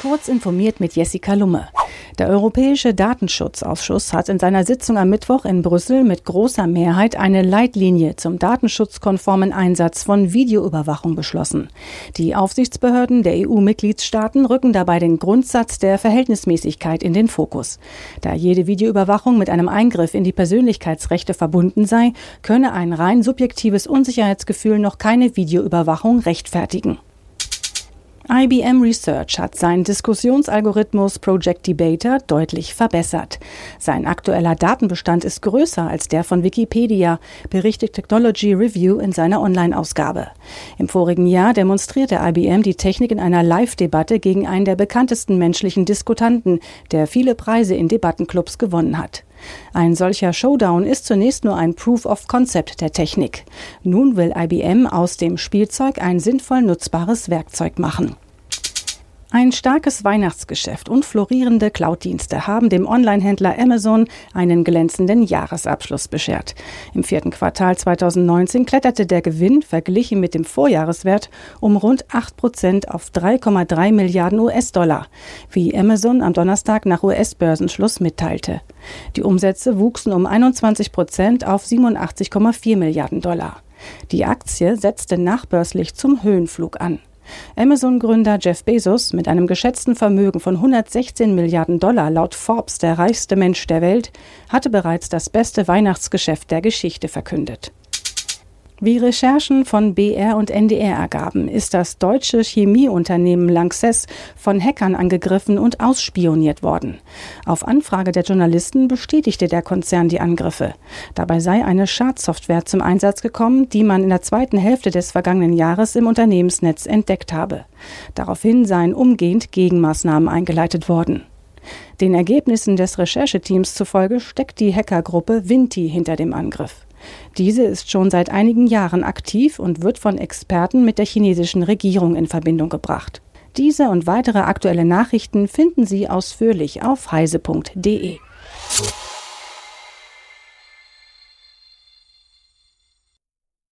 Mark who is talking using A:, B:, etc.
A: Kurz informiert mit Jessica Lumme. Der Europäische Datenschutzausschuss hat in seiner Sitzung am Mittwoch in Brüssel mit großer Mehrheit eine Leitlinie zum datenschutzkonformen Einsatz von Videoüberwachung beschlossen. Die Aufsichtsbehörden der EU-Mitgliedstaaten rücken dabei den Grundsatz der Verhältnismäßigkeit in den Fokus. Da jede Videoüberwachung mit einem Eingriff in die Persönlichkeitsrechte verbunden sei, könne ein rein subjektives Unsicherheitsgefühl noch keine Videoüberwachung rechtfertigen. IBM Research hat seinen Diskussionsalgorithmus Project Debater deutlich verbessert. Sein aktueller Datenbestand ist größer als der von Wikipedia, berichtet Technology Review in seiner Online-Ausgabe. Im vorigen Jahr demonstrierte IBM die Technik in einer Live-Debatte gegen einen der bekanntesten menschlichen Diskutanten, der viele Preise in Debattenclubs gewonnen hat. Ein solcher Showdown ist zunächst nur ein Proof of Concept der Technik. Nun will IBM aus dem Spielzeug ein sinnvoll nutzbares Werkzeug machen. Ein starkes Weihnachtsgeschäft und florierende Cloud-Dienste haben dem Online-Händler Amazon einen glänzenden Jahresabschluss beschert. Im vierten Quartal 2019 kletterte der Gewinn verglichen mit dem Vorjahreswert um rund 8 Prozent auf 3,3 Milliarden US-Dollar, wie Amazon am Donnerstag nach US-Börsenschluss mitteilte. Die Umsätze wuchsen um 21 Prozent auf 87,4 Milliarden Dollar. Die Aktie setzte nachbörslich zum Höhenflug an. Amazon-Gründer Jeff Bezos mit einem geschätzten Vermögen von 116 Milliarden Dollar laut Forbes der reichste Mensch der Welt hatte bereits das beste Weihnachtsgeschäft der Geschichte verkündet. Wie Recherchen von BR und NDR ergaben, ist das deutsche Chemieunternehmen Lanxess von Hackern angegriffen und ausspioniert worden. Auf Anfrage der Journalisten bestätigte der Konzern die Angriffe. Dabei sei eine Schadsoftware zum Einsatz gekommen, die man in der zweiten Hälfte des vergangenen Jahres im Unternehmensnetz entdeckt habe. Daraufhin seien umgehend Gegenmaßnahmen eingeleitet worden. Den Ergebnissen des Rechercheteams zufolge steckt die Hackergruppe Vinti hinter dem Angriff. Diese ist schon seit einigen Jahren aktiv und wird von Experten mit der chinesischen Regierung in Verbindung gebracht. Diese und weitere aktuelle Nachrichten finden Sie ausführlich auf heise.de.